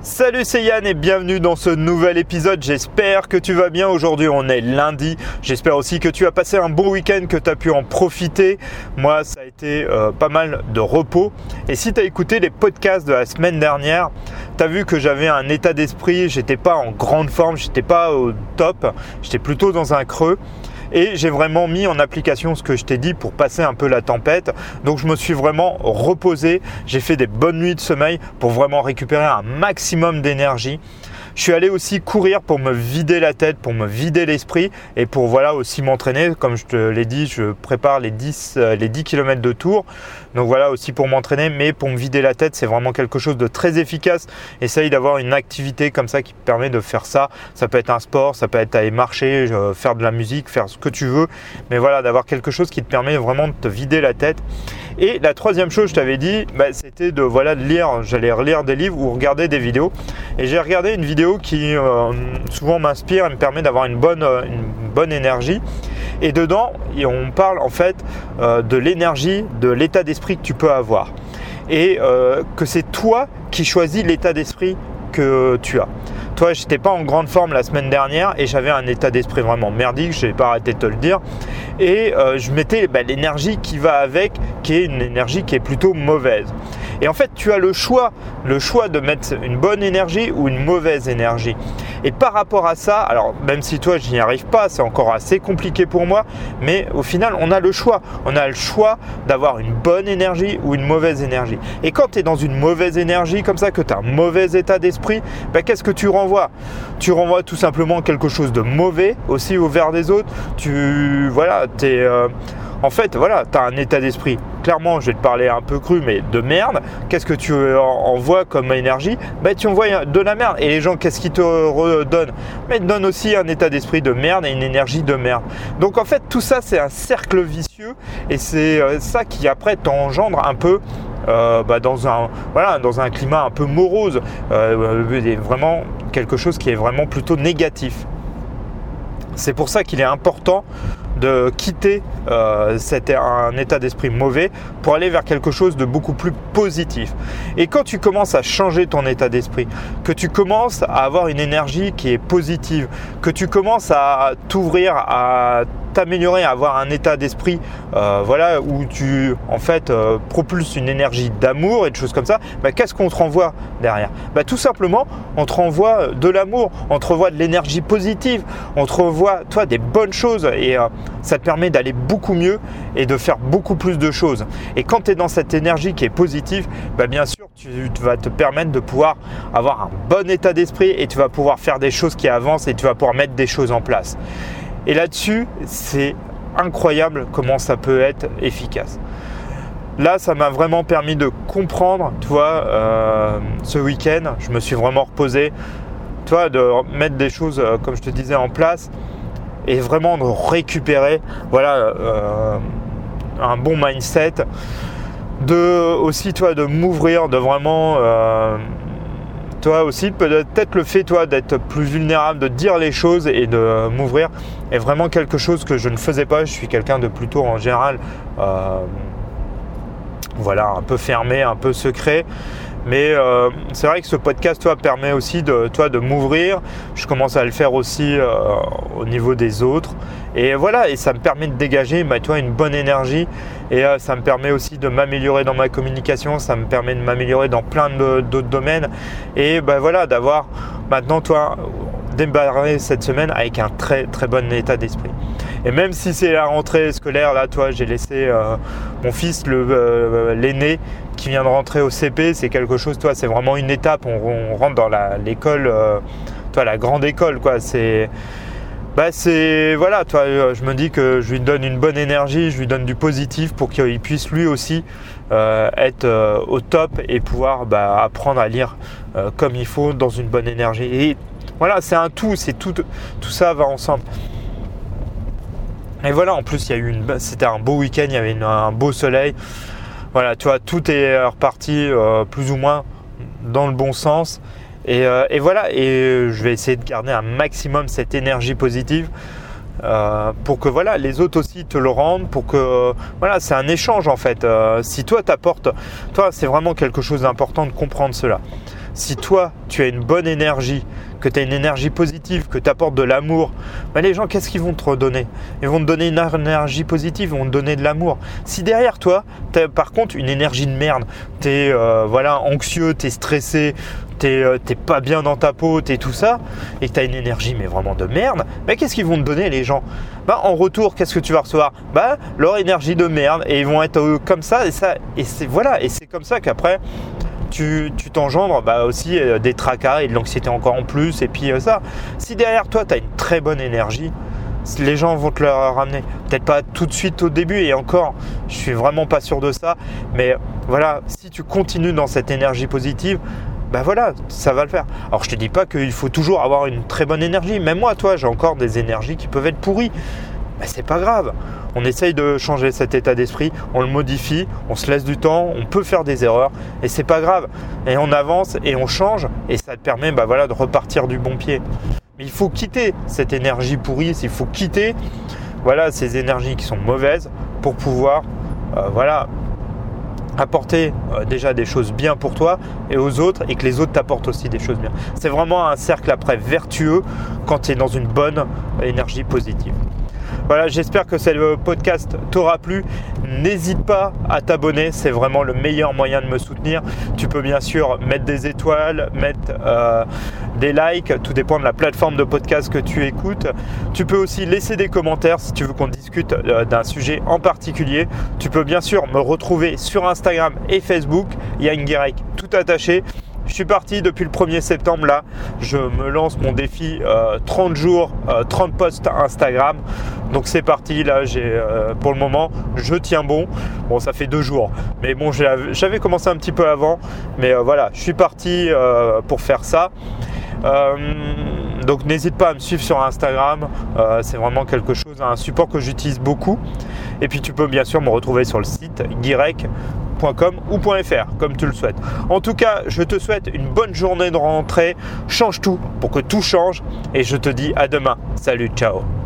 Salut c'est Yann et bienvenue dans ce nouvel épisode. J'espère que tu vas bien. Aujourd'hui on est lundi. J'espère aussi que tu as passé un bon week-end, que tu as pu en profiter. Moi ça a été euh, pas mal de repos. Et si tu as écouté les podcasts de la semaine dernière, tu as vu que j'avais un état d'esprit, j'étais pas en grande forme, j'étais pas au top, j'étais plutôt dans un creux et j'ai vraiment mis en application ce que je t'ai dit pour passer un peu la tempête. Donc je me suis vraiment reposé, j'ai fait des bonnes nuits de sommeil pour vraiment récupérer un maximum d'énergie. Je suis allé aussi courir pour me vider la tête, pour me vider l'esprit et pour voilà aussi m'entraîner. Comme je te l'ai dit, je prépare les 10, euh, les 10 km de tour. Donc voilà aussi pour m'entraîner, mais pour me vider la tête, c'est vraiment quelque chose de très efficace. Essaye d'avoir une activité comme ça qui te permet de faire ça. Ça peut être un sport, ça peut être aller marcher, euh, faire de la musique, faire ce que tu veux. Mais voilà, d'avoir quelque chose qui te permet vraiment de te vider la tête. Et la troisième chose, je t'avais dit, bah, c'était de voilà lire. J'allais relire des livres ou regarder des vidéos. Et j'ai regardé une vidéo qui euh, souvent m'inspire et me permet d'avoir une bonne, euh, bonne énergie. Et dedans, on parle en fait euh, de l'énergie, de l'état d'esprit que tu peux avoir. Et que c'est toi qui choisis l'état d'esprit que tu as. Toi, j'étais pas en grande forme la semaine dernière et j'avais un état d'esprit vraiment merdique, je n'ai pas arrêté de te le dire. Et je mettais bah, l'énergie qui va avec, qui est une énergie qui est plutôt mauvaise. Et en fait, tu as le choix, le choix de mettre une bonne énergie ou une mauvaise énergie. Et par rapport à ça, alors même si toi je n'y arrive pas, c'est encore assez compliqué pour moi, mais au final, on a le choix. On a le choix d'avoir une bonne énergie ou une mauvaise énergie. Et quand tu es dans une mauvaise énergie comme ça, que tu as un mauvais état d'esprit, ben, qu'est-ce que tu renvoies? Tu renvoies tout simplement quelque chose de mauvais aussi au verre des autres. Tu voilà, tu es euh, en fait, voilà, tu as un état d'esprit. Clairement, je vais te parler un peu cru, mais de merde. Qu'est-ce que tu envoies comme énergie? Bah, Tu envoies de la merde. Et les gens, qu'est-ce qu'ils te redonnent? Mais Ils te donnent aussi un état d'esprit de merde et une énergie de merde. Donc en fait, tout ça, c'est un cercle vicieux. Et c'est euh, ça qui après t'engendre un peu euh, bah, dans, un, voilà, dans un climat un peu morose. Euh, vraiment quelque chose qui est vraiment plutôt négatif. C'est pour ça qu'il est important de quitter euh, un état d'esprit mauvais pour aller vers quelque chose de beaucoup plus positif. Et quand tu commences à changer ton état d'esprit, que tu commences à avoir une énergie qui est positive, que tu commences à t'ouvrir à t'améliorer, avoir un état d'esprit euh, voilà, où tu en fait euh, propulses une énergie d'amour et de choses comme ça, bah, qu'est-ce qu'on te renvoie derrière? Bah, Tout simplement, on te renvoie de l'amour, on te renvoie de l'énergie positive, on te renvoie toi, des bonnes choses et euh, ça te permet d'aller beaucoup mieux et de faire beaucoup plus de choses. Et quand tu es dans cette énergie qui est positive, bah, bien sûr, tu vas te permettre de pouvoir avoir un bon état d'esprit et tu vas pouvoir faire des choses qui avancent et tu vas pouvoir mettre des choses en place. Et là-dessus, c'est incroyable comment ça peut être efficace. Là, ça m'a vraiment permis de comprendre, tu vois, euh, ce week-end, je me suis vraiment reposé, tu vois, de mettre des choses, euh, comme je te disais, en place et vraiment de récupérer, voilà, euh, un bon mindset, de aussi, toi, de m'ouvrir, de vraiment toi aussi, peut-être le fait, toi, d'être plus vulnérable, de dire les choses et de m'ouvrir est vraiment quelque chose que je ne faisais pas. Je suis quelqu'un de plutôt en général, euh, voilà, un peu fermé, un peu secret. Mais euh, c'est vrai que ce podcast, toi, permet aussi de, de m'ouvrir. Je commence à le faire aussi euh, au niveau des autres. Et voilà, et ça me permet de dégager, bah, toi, une bonne énergie. Et euh, ça me permet aussi de m'améliorer dans ma communication. Ça me permet de m'améliorer dans plein d'autres domaines. Et bah, voilà, d'avoir maintenant, toi, débarrer cette semaine avec un très très bon état d'esprit. Et même si c'est la rentrée scolaire, là, toi, j'ai laissé mon fils, l'aîné, qui vient de rentrer au CP, c'est quelque chose, toi, c'est vraiment une étape. On, rentre dans l'école, euh, toi, la grande école, quoi. C'est, bah, c'est, voilà, toi, je me dis que je lui donne une bonne énergie, je lui donne du positif pour qu'il puisse lui aussi euh, être euh, au top et pouvoir bah, apprendre à lire comme il faut dans une bonne énergie. Et voilà, c'est un tout, c'est tout, tout ça va ensemble. Et voilà, en plus, une, c'était un beau week-end, il y avait un beau soleil. Voilà, tu vois, tout est reparti euh, plus ou moins dans le bon sens. Euh, et, voilà, et je vais essayer de garder un maximum cette énergie positive. Euh, pour que voilà les autres aussi te le rendent pour que voilà c'est un échange en fait si toi t'apportes toi c'est vraiment quelque chose d'important de comprendre cela si toi, tu as une bonne énergie, que tu as une énergie positive, que tu apportes de l'amour, bah, les gens, qu'est-ce qu'ils vont te redonner? Ils vont te donner une énergie positive, ils vont te donner de l'amour. Si derrière toi, tu as par contre une énergie de merde, tu es euh, voilà, anxieux, tu es stressé, euh, t'es pas bien dans ta peau, t'es tout ça, et que t'as une énergie mais vraiment de merde, bah, qu'est-ce qu'ils vont te donner les gens? Bah, En retour, qu'est-ce que tu vas recevoir? Bah leur énergie de merde, et ils vont être euh, comme ça, et ça, et c'est voilà, et c'est comme ça qu'après tu t'engendres bah, aussi euh, des tracas et de l'anxiété encore en plus, et puis ça. Si derrière toi tu as une très bonne énergie, les gens vont te le ramener. Peut-être pas tout de suite au début et encore, je suis vraiment pas sûr de ça. Mais voilà, si tu continues dans cette énergie positive, ben voilà, ça va le faire. Alors je te dis pas qu'il faut toujours avoir une très bonne énergie. Même moi, toi, j'ai encore des énergies qui peuvent être pourries. Mais c'est pas grave. On essaye de changer cet état d'esprit, on le modifie, on se laisse du temps, on peut faire des erreurs et c'est pas grave. Et on avance et on change et ça te permet bah voilà, de repartir du bon pied. Mais il faut quitter cette énergie pourrie, il faut quitter voilà, ces énergies qui sont mauvaises pour pouvoir euh, voilà, apporter euh, déjà des choses bien pour toi et aux autres et que les autres t'apportent aussi des choses bien. C'est vraiment un cercle après vertueux quand tu es dans une bonne énergie positive. Voilà, j'espère que ce podcast t'aura plu. N'hésite pas à t'abonner, c'est vraiment le meilleur moyen de me soutenir. Tu peux bien sûr mettre des étoiles, mettre euh, des likes, tout dépend de la plateforme de podcast que tu écoutes. Tu peux aussi laisser des commentaires si tu veux qu'on discute euh, d'un sujet en particulier. Tu peux bien sûr me retrouver sur Instagram et Facebook, Yann Guirec, tout attaché. Je suis parti depuis le 1er septembre là. Je me lance mon défi 30 euh, jours, 30 euh, posts Instagram. Donc c'est parti là. J'ai euh, pour le moment, je tiens bon. Bon, ça fait deux jours, mais bon, j'avais commencé un petit peu avant. Mais voilà, je suis parti pour faire ça. donc n'hésite pas à me suivre sur Instagram. c'est vraiment quelque chose, un support que j'utilise beaucoup. Et puis tu peux bien sûr me retrouver sur le site .fr comme tu le souhaites. En tout cas, je te souhaite une bonne journée de rentrée. Change tout pour que tout change et je te dis à demain. Salut, ciao